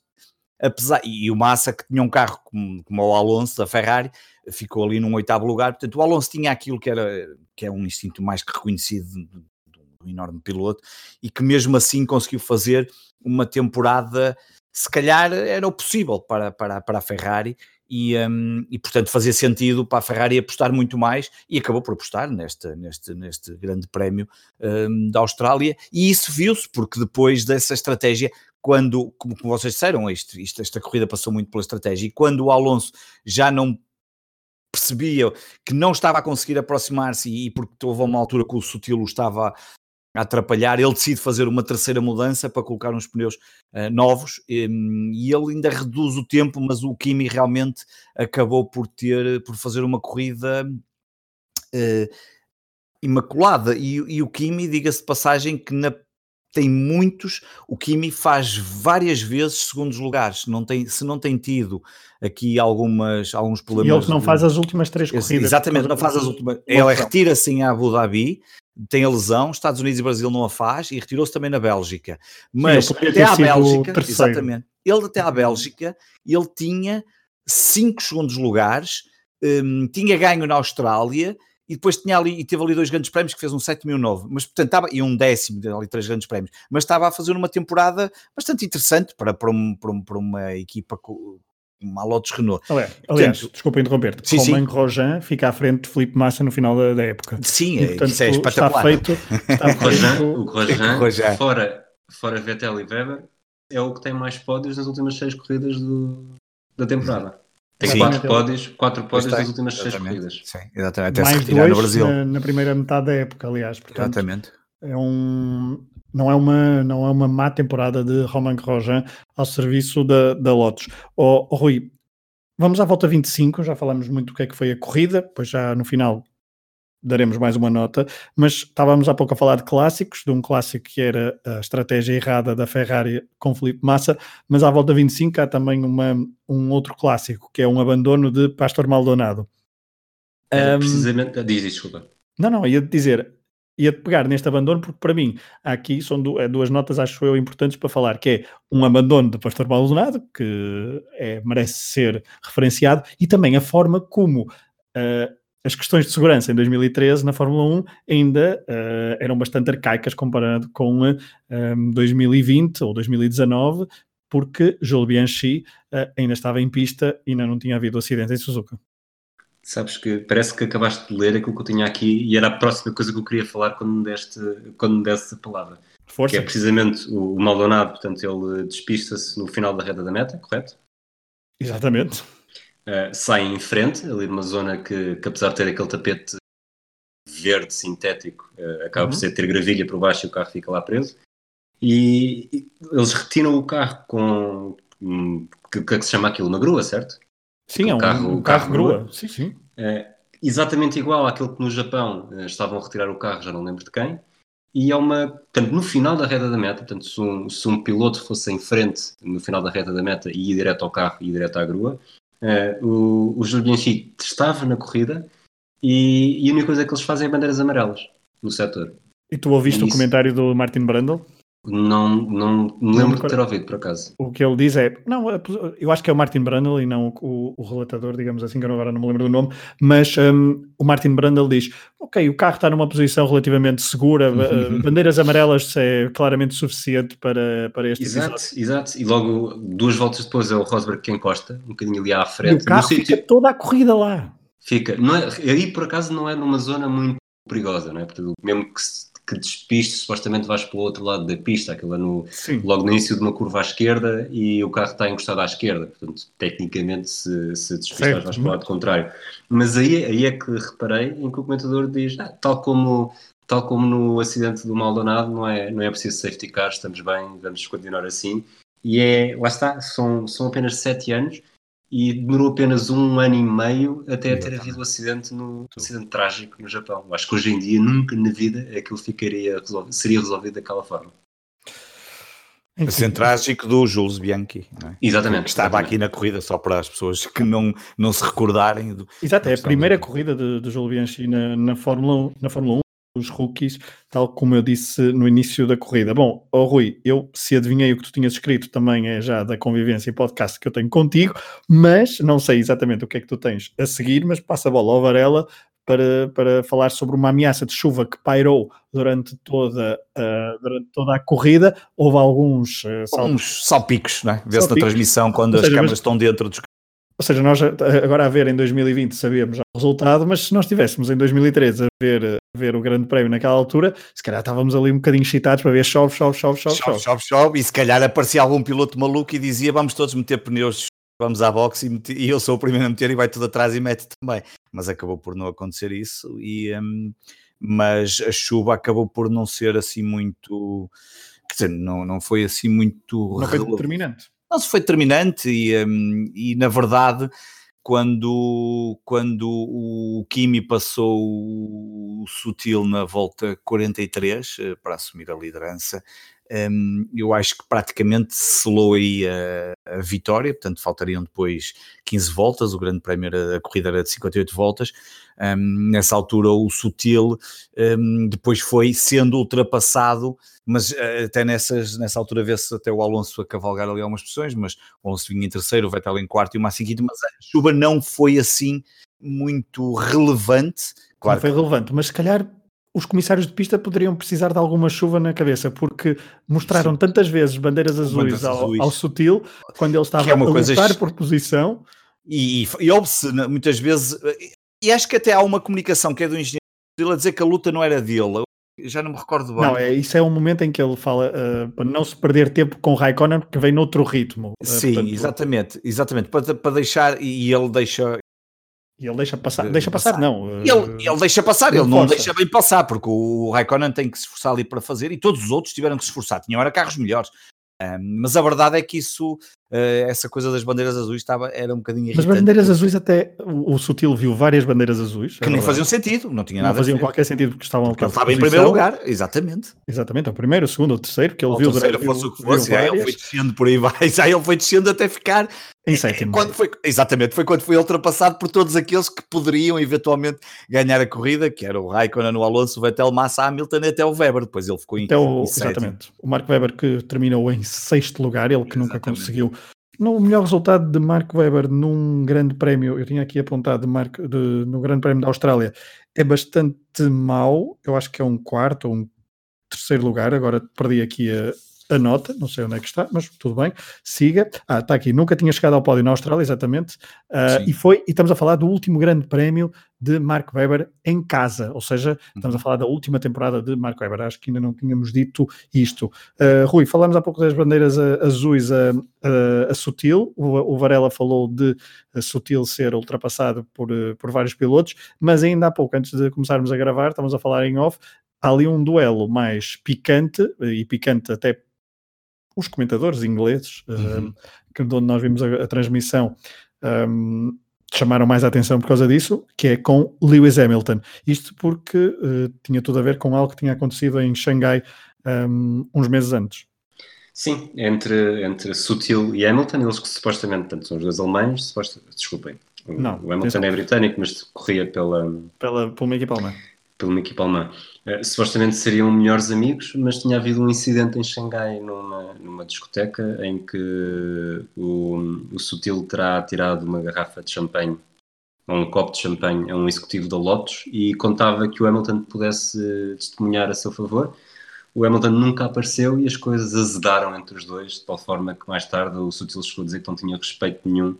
apesar, e o Massa, que tinha um carro como, como o Alonso da Ferrari, ficou ali num oitavo lugar. Portanto, o Alonso tinha aquilo que era que é um instinto mais que reconhecido do enorme piloto e que mesmo assim conseguiu fazer uma temporada, se calhar era o possível para, para, para a Ferrari e, um, e, portanto fazia sentido para a Ferrari apostar muito mais e acabou por apostar neste, neste, neste grande prémio um, da Austrália. E isso viu-se porque depois dessa estratégia quando, como, vocês disseram, isto, isto, esta corrida passou muito pela estratégia e quando o Alonso já não percebia que não estava a conseguir aproximar-se e, e porque houve uma altura que o Sutilo estava a atrapalhar, ele decide fazer uma terceira mudança para colocar uns pneus uh, novos e, ele ainda reduz o tempo, mas o Kimi realmente acabou por ter, por fazer uma corrida uh, imaculada e, e, o Kimi, diga-se de passagem que na, tem muitos, o Kimi faz várias vezes segundos lugares, não tem, se não tem tido aqui algumas, alguns problemas. E ele não faz as últimas três corridas. Exatamente, não faz as últimas. Ele retira-se em Abu Dhabi, tem a lesão, Estados Unidos e Brasil não a faz e retirou-se também na Bélgica. Mas até à Bélgica, exatamente, ele até à Bélgica, ele tinha 5 segundos lugares, um, tinha ganho na Austrália e depois tinha ali, e teve ali dois grandes prémios que fez um sétimo e um novo, mas portanto estava, e um décimo, ali três grandes prémios, mas estava a fazer uma temporada bastante interessante para, para, um, para, um, para uma equipa Lotus Renault. Aliás, aliás desculpa interromper-te, sim, Romain Grosjean fica à frente de Felipe Massa no final da, da época. Sim, e, portanto, isso é está feito, está feito. o Grosjean, fora, fora Vettel e Weber, é o que tem mais pódios nas últimas seis corridas do, da temporada. Tem Sim. quatro pódios, quatro pódios das últimas seis corridas. Sim, exatamente. Até Mais se retirar no Brasil. Na, na, primeira metade da época, aliás. Portanto, exatamente. É um, não, é uma, não é uma má temporada de Romain Grosjean ao serviço da, da Lotus. Oh, oh, Rui, vamos à volta 25, já falamos muito do que é que foi a corrida, pois já no final daremos mais uma nota, mas estávamos há pouco a falar de clássicos, de um clássico que era a estratégia errada da Ferrari com Felipe Massa, mas à volta 25 há também uma, um outro clássico, que é um abandono de Pastor Maldonado. É, um, precisamente, diz, desculpa. Não, não, ia dizer, ia pegar neste abandono, porque para mim aqui são é duas notas, acho eu, importantes para falar, que é um abandono de Pastor Maldonado, que é, merece ser referenciado, e também a forma como uh, as questões de segurança em 2013 na Fórmula 1 ainda uh, eram bastante arcaicas comparado com uh, um, 2020 ou 2019, porque Jules Bianchi ainda estava em pista e ainda não tinha havido acidente em Suzuka. Sabes que parece que acabaste de ler aquilo que eu tinha aqui e era a próxima coisa que eu queria falar quando me deste, quando me deste a palavra. Força. Que é precisamente o Maldonado, portanto, ele despista-se no final da reta da meta, correto? Exatamente uh, saem em frente, ali numa zona que, que, apesar de ter aquele tapete verde sintético, uh, acaba uhum. por ser ter gravilha por baixo e o carro fica lá preso. E, e eles retiram o carro com. Um, que, que, se chama aquilo? Uma grua, certo? Sim, é um carro, um carro, carro grua. grua. Sim, sim. Uh, exatamente igual àquele que no Japão estavam a retirar o carro, já não lembro de quem. E é uma. Portanto, no final da reta da meta, portanto, se um, se um piloto fosse em frente no final da reta da meta e ir direto ao carro e ir direto à grua, Uh, o, o Júlio Bianchi estava na corrida e, e, a única coisa que eles fazem é bandeiras amarelas no setor. E tu ouviste e o comentário do Martin Brundle? Não, não me lembro de ter ouvido, por acaso. O que ele diz é, não, eu acho que é o Martin Brundle e não o, o relatador, digamos assim, que eu agora não me lembro do nome, mas um, o Martin Brundle diz, ok, o carro está numa posição relativamente segura, bandeiras amarelas é claramente suficiente para, para este Exato, episódio. exato, e logo duas voltas depois é o Rosberg que encosta, um bocadinho ali à frente. E o carro fica sítio... toda a corrida lá. Fica, não é, aí por acaso não é numa zona muito perigosa, não é? Porque mesmo que se que despiste, supostamente vais para o outro lado da pista, aquilo é no, logo no início de uma curva à esquerda e o carro está encostado à esquerda, portanto, tecnicamente, se, se despistas, vais para o lado contrário. Mas aí, aí é que reparei em que o comentador diz, ah, tal como tal como no acidente do Maldonado, não é, não é preciso safety car, estamos bem, vamos continuar assim. E é, lá está, são, são apenas sete anos e demorou apenas um ano e meio até ter havido o um acidente, no, acidente trágico no Japão. Acho que hoje em dia, nunca na vida, aquilo ficaria resolvido, seria resolvido daquela forma. Acidente trágico do Jules Bianchi, é? Exatamente. Que estava exatamente. aqui na corrida, só para as pessoas que não, não se recordarem. Do, Exato, é a primeira corrida de, de Jules Bianchi na, na, Fórmula, na Fórmula 1 os rookies, tal como eu disse no início da corrida. Bom, oh Rui, eu se adivinhei o que tu tinhas escrito também é já da convivência e podcast que eu tenho contigo, mas não sei exatamente o que é que tu tens a seguir, mas passa a bola ao Varela para, para falar sobre uma ameaça de chuva que pairou durante toda, uh, durante toda a corrida. Houve alguns uh, salpicos, salpicos não é? Vê-se na transmissão quando seja, as câmaras mas... estão dentro dos ou seja, nós agora a ver em 2020 sabíamos o resultado, mas se nós estivéssemos em 2013 a ver, a ver o Grande Prémio naquela altura, se calhar estávamos ali um bocadinho excitados para ver chove, chove, chove, chove, chove. Chove, chove, e se calhar aparecia algum piloto maluco e dizia vamos todos meter pneus, vamos à boxe e, e eu sou o primeiro a meter e vai tudo atrás e mete também. Mas acabou por não acontecer isso, e, um, mas a chuva acabou por não ser assim muito... Quer dizer, não, não foi assim muito... Não foi determinante não se foi determinante e, um, e na verdade quando, quando o Kimi passou o Sutil na volta 43 eh, para assumir a liderança, um, eu acho que praticamente selou aí a, a, vitória, portanto faltariam depois 15 voltas, o grande prémio era, a corrida era de 58 voltas, um, nessa altura o Sutil um, depois foi sendo ultrapassado mas uh, até nessas, nessa altura vê-se até o Alonso a cavalgar ali algumas posições, mas o Alonso vinha em terceiro, o Vettel em quarto e o Massi em quinto, mas a chuva não foi assim muito relevante. Claro não foi relevante, mas se calhar os comissários de pista poderiam precisar de alguma chuva na cabeça, porque mostraram Sim. tantas vezes bandeiras azuis, ao, ao, Sutil, quando ele estava é a lutar por posição. E, e, e muitas vezes, e acho que até há uma comunicação que é do engenheiro a dizer que a luta não era dele. Já não me recordo bem. Não, é, isso é um momento em que ele fala uh, para não se perder tempo com o Raikkonen, porque vem noutro ritmo. Uh, Sim, portanto, exatamente, exatamente. Para, para deixar, e ele deixa, e ele deixa passar, deixa passar, não. Ele, eh, ele deixa passar, ele, não deixa bem passar, porque o Raikkonen tem que se esforçar ali para fazer e todos os outros tiveram que se esforçar, tinham era carros melhores. Um, mas a verdade é que isso, uh, essa coisa das bandeiras azuis estava, era um bocadinho irritante. Mas bandeiras azuis até, o, o Sutil viu várias bandeiras azuis. Que nem faziam sentido, não tinha nada Não faziam qualquer sentido porque estavam porque ele estava em primeiro lugar, exatamente. Exatamente, o primeiro, o segundo, o terceiro, que ele o viu... Terceiro, viu, fosse o que fosse, aí ele foi descendo por aí vai, aí ele foi descendo até ficar em sétimo. Quando foi, exatamente, foi quando foi ultrapassado por todos aqueles que poderiam eventualmente ganhar a corrida, que era o Raikkonen, o Alonso, o Vettel, Massa, Hamilton e até o Weber. Depois ele ficou em, até o, em Exatamente. O Marco Weber que terminou em sexto lugar, ele que exatamente. nunca conseguiu. No melhor resultado de Marco Weber num grande prémio, eu tinha aqui apontado de Marco, de, no grande prémio da Austrália, é bastante mau. Eu acho que é um quarto ou um terceiro lugar. Agora perdi aqui a, a nota, não sei onde é que está, mas tudo bem, siga. Ah, está aqui, nunca tinha chegado ao pódio na Austrália, exatamente, uh, e foi, e estamos a falar do último grande prémio de Mark Webber em casa, ou seja, estamos a falar da última temporada de Mark Webber, acho que ainda não tínhamos dito isto. Uh, Rui, falámos há pouco das bandeiras azuis a, a, a Sutil, o, o, Varela falou de Sutil ser ultrapassado por, por vários pilotos, mas ainda há pouco, antes de começarmos a gravar, estamos a falar em off, há ali um duelo mais picante, e picante até os comentadores ingleses, uhum. uh, que, onde nós vimos a, a transmissão, um, chamaram mais a atenção por causa disso, que é com Lewis Hamilton. Isto porque uh, tinha tudo a ver com algo que tinha acontecido em Xangai um, uns meses antes. Sim, entre, entre Sutil e Hamilton, eles que supostamente, tanto são os dois alemães, suposto, desculpem, Não, o Hamilton é britânico, mas corria pela... Pela, pela uma equipa alemã pela uma equipa alemã. Uh, supostamente seriam melhores amigos, mas tinha havido um incidente em Xangai numa, numa discoteca em que o, o Sutil terá tirado uma garrafa de champanhe ou um copo de champanhe a um executivo da Lotus e contava que o Hamilton pudesse testemunhar a seu favor. O Hamilton nunca apareceu e as coisas azedaram entre os dois, de tal forma que mais tarde o Sutil chegou a dizer que não tinha respeito nenhum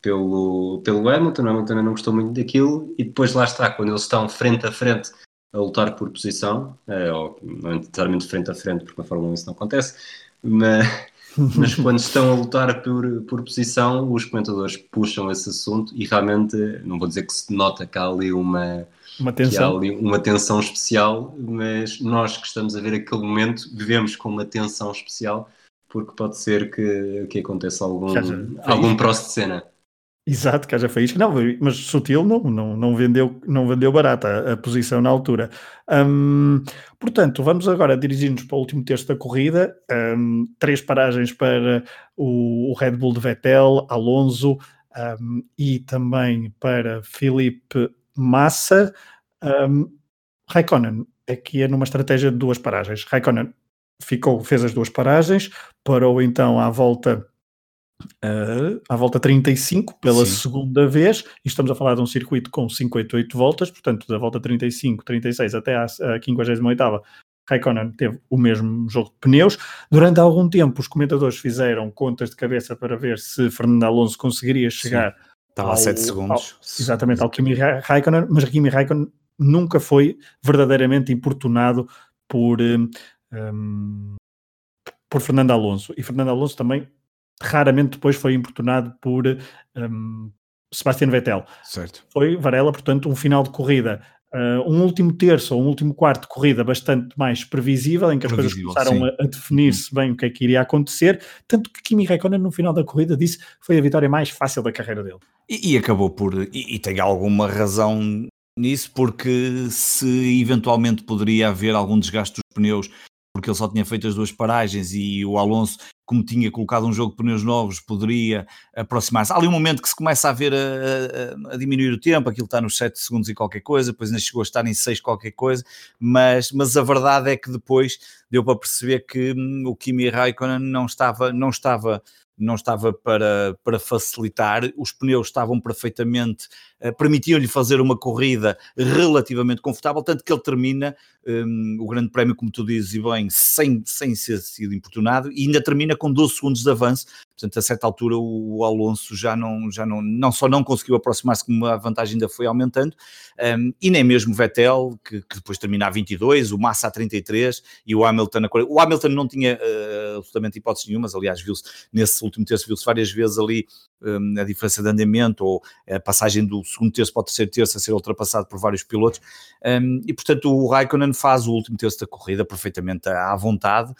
pelo, pelo Hamilton, o Hamilton não gostou muito daquilo, e depois lá está, quando eles estão frente a frente a lutar por posição, é, ou não necessariamente frente a frente, porque na Fórmula 1 isso não acontece, mas, mas quando estão a lutar por, por posição, os comentadores puxam esse assunto e realmente, não vou dizer que se nota que há ali uma, uma tensão. ali uma tensão especial, mas nós que estamos a ver aquele momento vivemos com uma tensão especial porque pode ser que, que aconteça algum, algum próximo de cena. Exato, haja faísca. Não, mas sutil não, não, não, vendeu, não vendeu barata a, a posição na altura. Um, portanto, vamos agora dirigir-nos para o último terço da corrida. Um, três paragens para o, o, Red Bull de Vettel, Alonso um, e também para Felipe Massa. Um, Raikkonen aqui é numa estratégia de duas paragens. Raikkonen ficou, fez as duas paragens, parou então à volta uh, à volta 35 pela Sim. segunda vez, e estamos a falar de um circuito com 58 voltas, portanto, da volta 35, 36 até à, à 58 Raikkonen teve o mesmo jogo de pneus. Durante algum tempo, os comentadores fizeram contas de cabeça para ver se Fernando Alonso conseguiria chegar. Sim. Estava a 7 segundos. Ao, exatamente, ao Kimi Raikkonen, mas Kimi Raikkonen nunca foi verdadeiramente importunado por, um, hum, por Fernando Alonso. E Fernando Alonso também raramente depois foi importunado por um, Sebastian Vettel. Certo. Foi Varela, portanto, um final de corrida, uh, um último terço ou um último quarto de corrida bastante mais previsível, em que as previsível, coisas começaram sim. a, a definir-se bem o que é que iria acontecer, tanto que Kimi Raikkonen no final da corrida disse que foi a vitória mais fácil da carreira dele. E, e acabou por, e, e tem alguma razão nisso, porque se eventualmente poderia haver algum desgaste dos pneus porque ele só tinha feito as duas paragens e o Alonso como tinha colocado um jogo de pneus novos, poderia aproximar-se. Há ali um momento que se começa a ver a, a, a, diminuir o tempo, aquilo está nos 7 segundos e qualquer coisa, depois ainda chegou a estar em 6 qualquer coisa, mas, mas a verdade é que depois deu para perceber que hum, o Kimi Raikkonen não estava, não estava não estava para, para facilitar, os pneus estavam perfeitamente, uh, permitiam-lhe fazer uma corrida relativamente confortável, tanto que ele termina um, o grande prémio, como tu dizes, e bem, sem, sem ser sido importunado, e ainda termina com 12 segundos de avanço, portanto a certa altura o, Alonso já não, já não, não só não conseguiu aproximar-se, como a vantagem ainda foi aumentando, um, e nem mesmo Vettel, que, que, depois termina a 22, o Massa a 33, e o Hamilton a 40, o Hamilton não tinha uh, absolutamente hipótese nenhuma, aliás viu-se nesse último terço, viu-se várias vezes ali um, a diferença de andamento ou a passagem do segundo terço para o terceiro terço a ser ultrapassado por vários pilotos. Um, e portanto o Raikkonen faz o último terço da corrida perfeitamente à vontade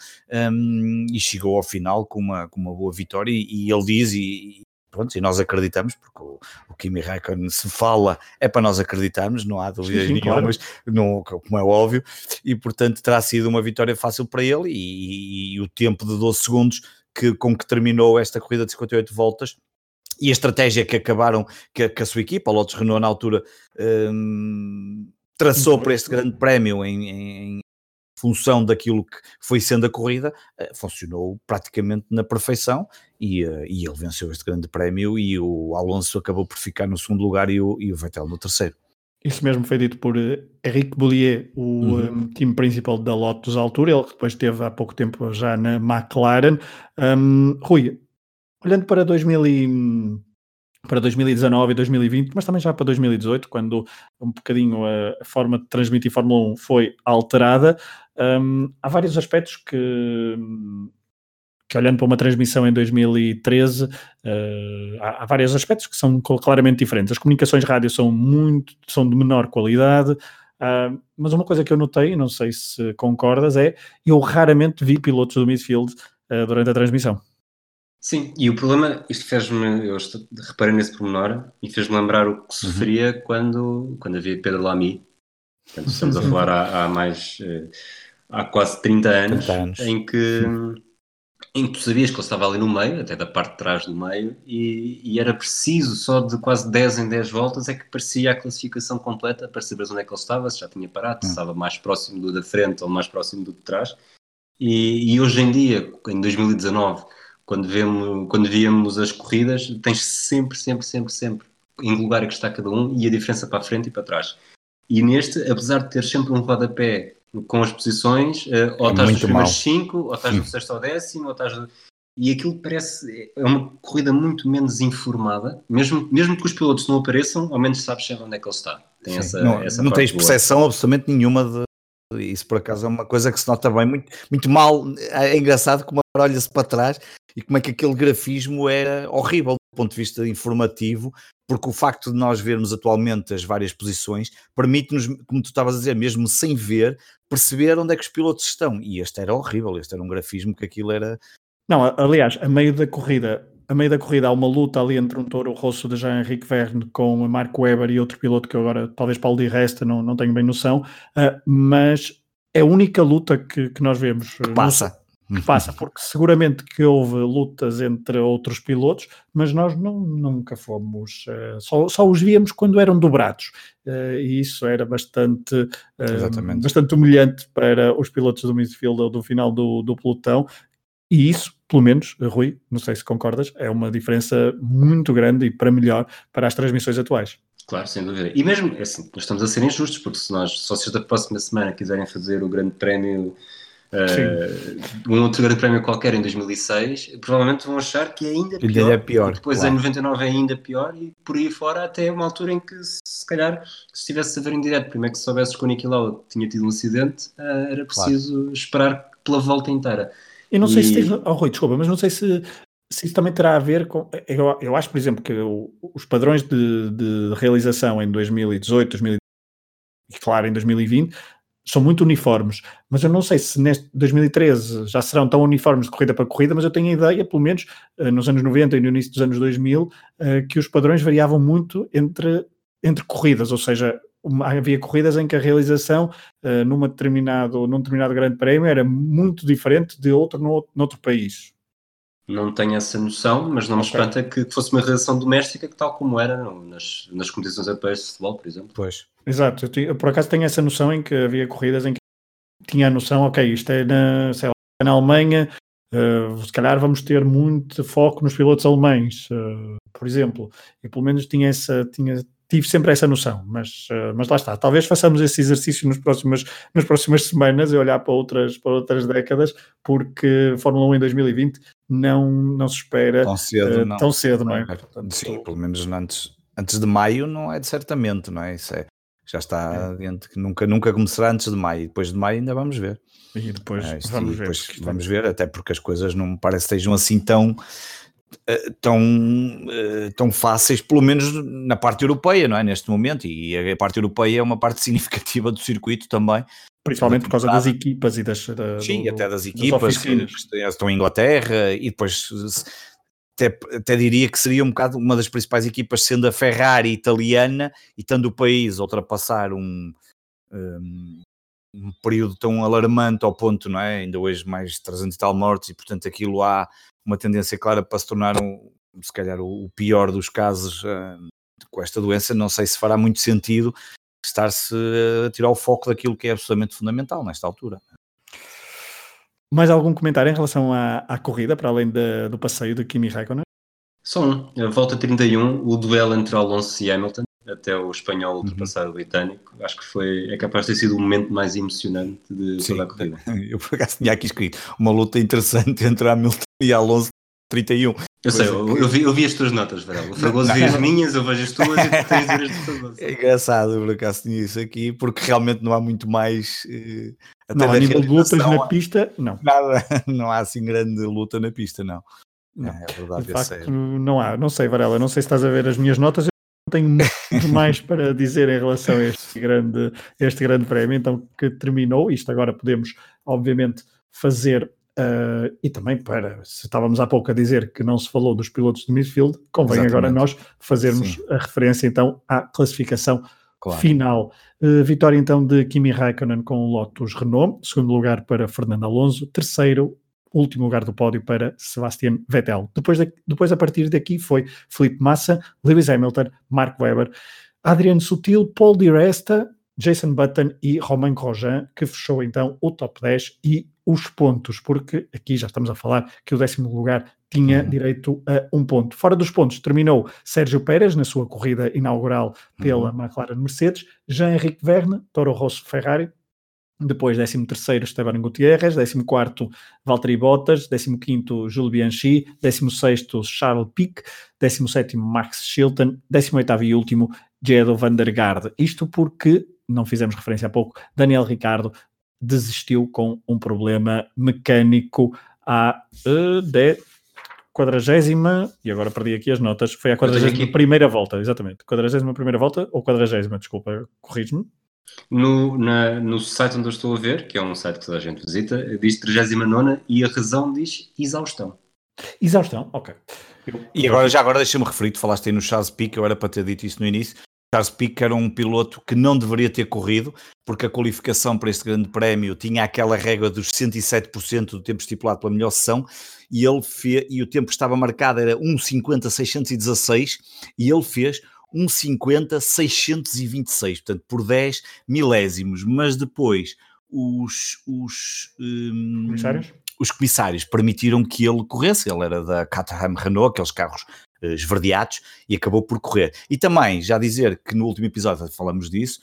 e chegou ao final com uma, com uma boa vitória e, e ele diz e, pronto, e nós acreditamos, porque o, o Kimi Raikkonen se fala, é para nós acreditarmos, não há dúvidas nenhumas, claro. como é óbvio, e portanto terá sido uma vitória fácil para ele e, e, o tempo de 12 segundos que, com que terminou esta corrida de 58 voltas e a estratégia que acabaram, que, que a sua equipa, a Lotus Renault na altura, um, traçou para este grande prémio em, em, função daquilo que foi sendo a corrida, uh, funcionou praticamente na perfeição e, uh, e, ele venceu este grande prémio e o Alonso acabou por ficar no segundo lugar e o, e o Vettel no terceiro. Isso mesmo foi dito por Henrique Bollier, o uhum. um, time principal da Lotus altura, ele depois esteve há pouco tempo já na McLaren. Um, Rui, olhando para 2000 e, para 2019 e 2020, mas também já para 2018, quando um bocadinho a, forma de transmitir Fórmula 1 foi alterada, um, há vários aspectos que, que olhando para uma transmissão em 2013, uh, há, há, vários aspectos que são claramente diferentes. As comunicações rádio são muito, são de menor qualidade, uh, mas uma coisa que eu notei, não sei se concordas, é eu raramente vi pilotos do midfield uh, durante a transmissão. Sim, e o problema, isto fez-me, eu reparei nesse pormenor e fez-me lembrar o que uhum. sofria uhum. quando, quando havia Pedro Lamy. Portanto, estamos a falar há, há, mais, eh, há quase 30 anos, 30 anos. Em, que, em que tu sabias que ele estava ali no meio, até da parte de trás do meio, e, e era preciso, só de quase 10 em 10 voltas, é que parecia a classificação completa para saberes onde é que ele estava, se já tinha parado, se uhum. estava mais próximo do da frente ou mais próximo do de trás. E, e hoje em dia, em 2019 quando, vemos, quando víamos as corridas, tens sempre, sempre, sempre, sempre em que lugar é que está cada um e a diferença para a frente e para trás. E neste, apesar de ter sempre um rodapé com as posições, uh, ou é estás nos primeiros 5, ou estás no sexto ou décimo, ou estás. E aquilo parece. É uma corrida muito menos informada, mesmo, mesmo que os pilotos não apareçam, ao menos sabes sempre onde é que ele está. Essa, não, essa não tens percepção absolutamente nenhuma de. Isso por acaso é uma coisa que se nota bem, muito, muito mal. É engraçado como olha-se para trás e como é que aquele grafismo era horrível do ponto de vista informativo, porque o facto de nós vermos atualmente as várias posições permite-nos, como tu estavas a dizer, mesmo sem ver, perceber onde é que os pilotos estão. E este era horrível, este era um grafismo que aquilo era. Não, aliás, a meio da corrida, a meio da corrida há uma luta ali entre um touro rosso de Jean-Henrique Verne com Marco Weber e outro piloto que agora, talvez Paulo Di Resta, não, não tenho bem noção, uh, mas é a única luta que, que nós vemos. Que passa. que passa, porque seguramente que houve lutas entre outros pilotos, mas nós não, nunca fomos, uh, só, só os víamos quando eram dobrados, uh, e isso era bastante, uh, bastante humilhante para os pilotos do midfield ou do final do, do pelotão, e isso, pelo menos, Rui, não sei se concordas, é uma diferença muito grande e para melhor para as transmissões atuais. Claro, sem dúvida. E mesmo, é assim, nós estamos a ser injustos, porque se nós, sócios da próxima semana, quiserem fazer o grande prémio Uh, um outro grande prémio qualquer em 2006, provavelmente vão achar que é ainda pior. É pior depois claro. em 99 é ainda pior e por aí fora até uma altura em que se calhar se estivesse a ver em direto, primeiro que soubesses que o Niki Lauda tinha tido um acidente, uh, era preciso claro. esperar pela volta inteira. Eu não e... sei se tens, oh Rui, desculpa, mas não sei se, se isso também terá a ver com. Eu, eu acho, por exemplo, que o, os padrões de, de realização em 2018, 2019 e claro, em 2020 são muito uniformes, mas eu não sei se neste 2013 já serão tão uniformes de corrida para corrida, mas eu tenho a ideia, pelo menos eh, nos anos 90 e no início dos anos 2000, eh, que os padrões variavam muito entre, entre corridas, ou seja, havia corridas em que a realização eh, numa determinado, num determinado grande prémio era muito diferente de outro no, noutro país. não tenho essa noção, mas não me espanta que fosse uma relação doméstica, que tal como era no- nas, nas competições europeias de futebol, por exemplo. Pois. Exato, eu, eu por acaso tenho essa noção em que havia corridas em que tinha a noção, ok, isto é na, sei lá, na Alemanha, eh, se calhar vamos ter muito foco nos pilotos alemães, eh, por exemplo, e pelo menos tinha essa, tinha, tive sempre essa noção, mas, eh, mas lá está, talvez façamos esse exercício nos próximas, nas próximas semanas e olhar para outras, para outras décadas, porque Fórmula 1 em 2020 não, não se espera Tão cedo, eh, não. tão cedo, não é? É, Portanto, Sim, pelo menos antes, antes de maio não é de certamente, não é? Isso é, já está adiante que nunca, nunca começará antes de maio. Depois de maio ainda vamos ver. e depois É, isto- vamos e ver. depois é- vamos ver, até porque as coisas não me parece que estejam assim tão, tão, eh, tão fáceis, pelo menos na parte europeia, não é? Neste momento, e a parte europeia é uma parte significativa do circuito também. Principalmente por causa das equipas e das, da, Sim, do- até das das equipas que, estão em Inglaterra e depois até, até diria que seria um bocado uma das principais equipas, sendo a Ferrari italiana e estando o país ultrapassar um, um, um período tão alarmante ao ponto, não é? Ainda hoje mais de 300 e tal mortes e portanto aquilo há uma tendência clara para se tornar um, se calhar o, pior dos casos ah, com esta doença, não sei se fará muito sentido estar-se a tirar o foco daquilo que é absolutamente fundamental nesta altura. Mais algum comentário em relação à, à corrida, para além da- do passeio de Kimi Raikkonen? Só um, a volta 31, o duelo entre Alonso e Hamilton, até o espanhol Uhum. ultrapassar o britânico, acho que foi, é capaz de ter sido o momento mais emocionante de Sim. toda a corrida. Eu por acaso tinha aqui escrito uma luta interessante entre Hamilton e Alonso 31. Eu sei, Coisa eu, eu vi, eu vi as tuas notas, Varela. O Fragoso vê as minhas, eu vejo as tuas e tu tens as do Fragoso. É engraçado, eu por acaso tinha isso aqui, porque realmente não há muito mais. eh, até Não, a nível de lutas na pista, não. Nada, não há assim grande luta na pista, não. Não. É, é verdade, De sei. facto, não há. Não sei, Varela, não sei se estás a ver as minhas notas. Tenho muito mais para dizer em relação a este grande, este grande prémio, então que terminou. Isto agora podemos, obviamente, fazer. eh, e também para, se estávamos há pouco a dizer que não se falou dos pilotos de midfield, convém agora Exatamente. nós fazermos Sim. a referência então à classificação Claro. final. Uh, vitória então de Kimi Raikkonen com o Lotus Renault, segundo lugar para Fernando Alonso, terceiro, último lugar do pódio para Sebastian Vettel. Depois, da- depois a partir daqui foi Felipe Massa, Lewis Hamilton, Mark Webber, Adriano Sutil, Paul Di Resta, Jason Button e Romain Grosjean, que fechou então o top 10 e os pontos, porque aqui já estamos a falar que o décimo lugar tinha Uhum. direito a um ponto. Fora dos pontos terminou Sérgio Pérez na sua corrida inaugural pela Uhum. McLaren Mercedes, Jean-Henrique Verne, Toro Rosso Ferrari, depois 13º Esteban Gutierrez, 14º Valtteri Bottas, 15º Jules Bianchi, 16º Charles Pic, 17º Max Chilton, 18º e último Jedo van der Garde. Isto porque, não fizemos referência há pouco, Daniel Ricardo desistiu com um problema mecânico à uh, de quadragésima, e agora perdi aqui as notas, foi a quadragésima primeira volta, exatamente. Quadragésima primeira volta ou quadragésima, desculpa, corrijo-me. No, na- no site onde eu estou a ver, que é um site que toda a gente visita, diz 39 e a razão diz exaustão. Exaustão, ok. E agora, já agora deixa-me referir, tu falaste aí no Charles Pic, eu era para ter dito isso no início. Charles Pic era um piloto que não deveria ter corrido, porque a qualificação para este grande prémio tinha aquela regra dos 107% do tempo estipulado pela melhor sessão, e, ele fe- e o tempo que estava marcado era 1,50,616, e ele fez 1,50,626, portanto, por 10 milésimos. Mas depois, os... os hum, Comissários? os comissários permitiram que ele corresse, ele era da Caterham Renault, aqueles carros eh, esverdeados, e acabou por correr. E também, já dizer que no último episódio falamos disso,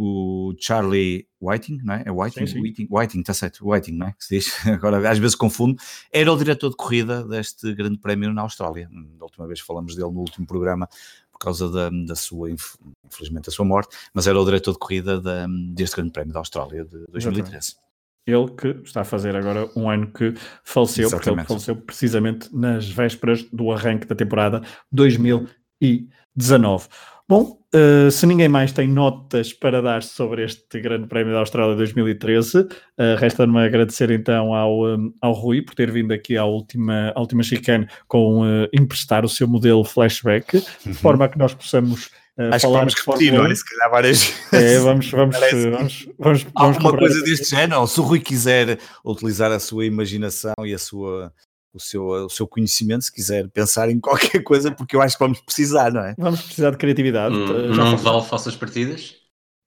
o Charlie Whiting, não é? É Whiting? Sim, sim. Whiting, Whiting, está certo, Whiting, não é? Que se diz, agora às vezes confundo, era o diretor de corrida deste grande prémio na Austrália. Da última vez falamos dele no último programa, por causa da, da sua, inf- infelizmente, da sua morte, mas era o diretor de corrida da- deste grande prémio da Austrália de 2013. Ele que está a fazer agora um ano que faleceu, porque ele Exatamente. faleceu precisamente nas vésperas do arranque da temporada 2019. Bom, eh, se ninguém mais tem notas para dar sobre este Grande Prémio da Austrália 2013, eh, resta-me agradecer então ao, eh, ao Rui por ter vindo aqui à última, à última chicane com eh, emprestar o seu modelo flashback, de forma a que nós possamos Uhum. Acho que vamos repetir, não 1. é? Se calhar várias vezes. É, vamos, vamos, Parece- vamos, vamos, vamos Alguma coisa deste género, se o Rui quiser utilizar a sua imaginação e a sua o seu, o seu conhecimento, se quiser pensar em qualquer coisa, porque eu acho que vamos precisar, não é? Vamos precisar de criatividade. Hum, não vale falsas partidas?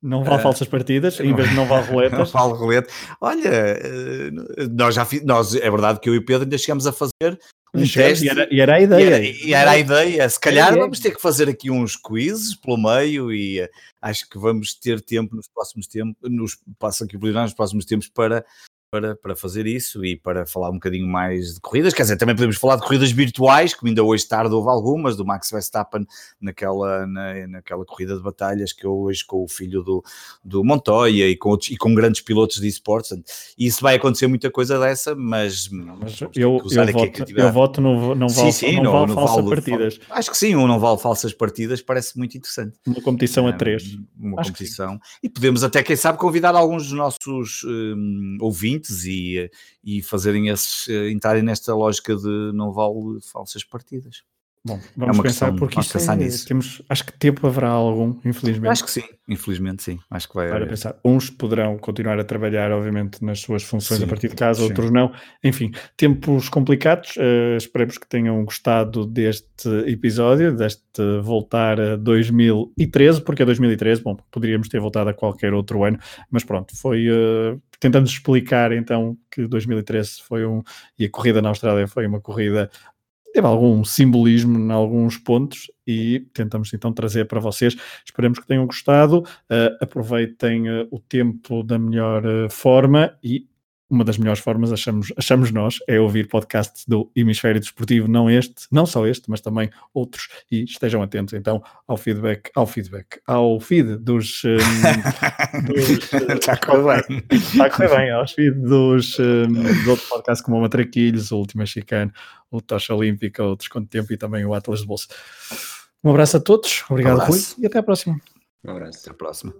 Não vale uh, falsas partidas, em vez de não vale roletas. não vale roleta. Olha, eh, nós já fiz, nós, é verdade que eu e o Pedro ainda chegamos a fazer um teste. E era, e era, a ideia. E era, e era, a ideia. Se calhar é, vamos ter que fazer aqui uns quizzes pelo meio e eh, acho que vamos ter tempo nos próximos tempos, nos, passa aqui nos próximos tempos para para, para fazer isso e para falar um bocadinho mais de corridas. Quer dizer, também podemos falar de corridas virtuais, como ainda hoje tarde houve algumas, do Max Verstappen naquela, na, naquela corrida de batalhas que hoje com o filho do, do Montoya e com, outros, e com grandes pilotos de esportes. E isso vai acontecer muita coisa dessa, mas, mas eu, eu, voto, eu voto no não vale, sim, sim, não, não vale não falsas vale, partidas. Acho que sim, um não vale falsas partidas, parece muito interessante. Uma competição a três. Uma Acho competição. E podemos até, quem sabe, convidar alguns dos nossos um, ouvintes e, e fazerem esses, eh, entrarem nesta lógica de não vale falsas partidas. Bom, vamos é pensar porque isto pensar é, nisso. temos, acho que tempo haverá algum, infelizmente. Acho que sim, infelizmente sim, acho que vai Para pensar, uns poderão continuar a trabalhar, obviamente, nas suas funções sim, a partir de casa, sim. outros não. Enfim, tempos complicados, uh, esperemos que tenham gostado deste episódio, deste voltar a 2013, porque é 2013, bom, poderíamos ter voltado a qualquer outro ano, mas pronto, foi... Uh, tentando explicar então que 2013 foi um e a corrida na Austrália foi uma corrida teve algum simbolismo em alguns pontos e tentamos então trazer para vocês. Esperamos que tenham gostado. Uh, aproveitem uh, o tempo da melhor uh, forma e uma das melhores formas, achamos, achamos nós, é ouvir podcasts do Hemisfério Desportivo, não este, não só este, mas também outros, e estejam atentos então ao feedback, ao feedback, ao feed dos. Está a correr bem. Está a correr bem, aos feed dos, um, dos outros podcasts como o Matraquilhos, o Última Chicane, o Tocha Olímpica, o Desconto Tempo e também o Atlas de Bolsa. Um abraço a todos, obrigado, um Rui, e até à próxima. Um abraço. Até à próxima.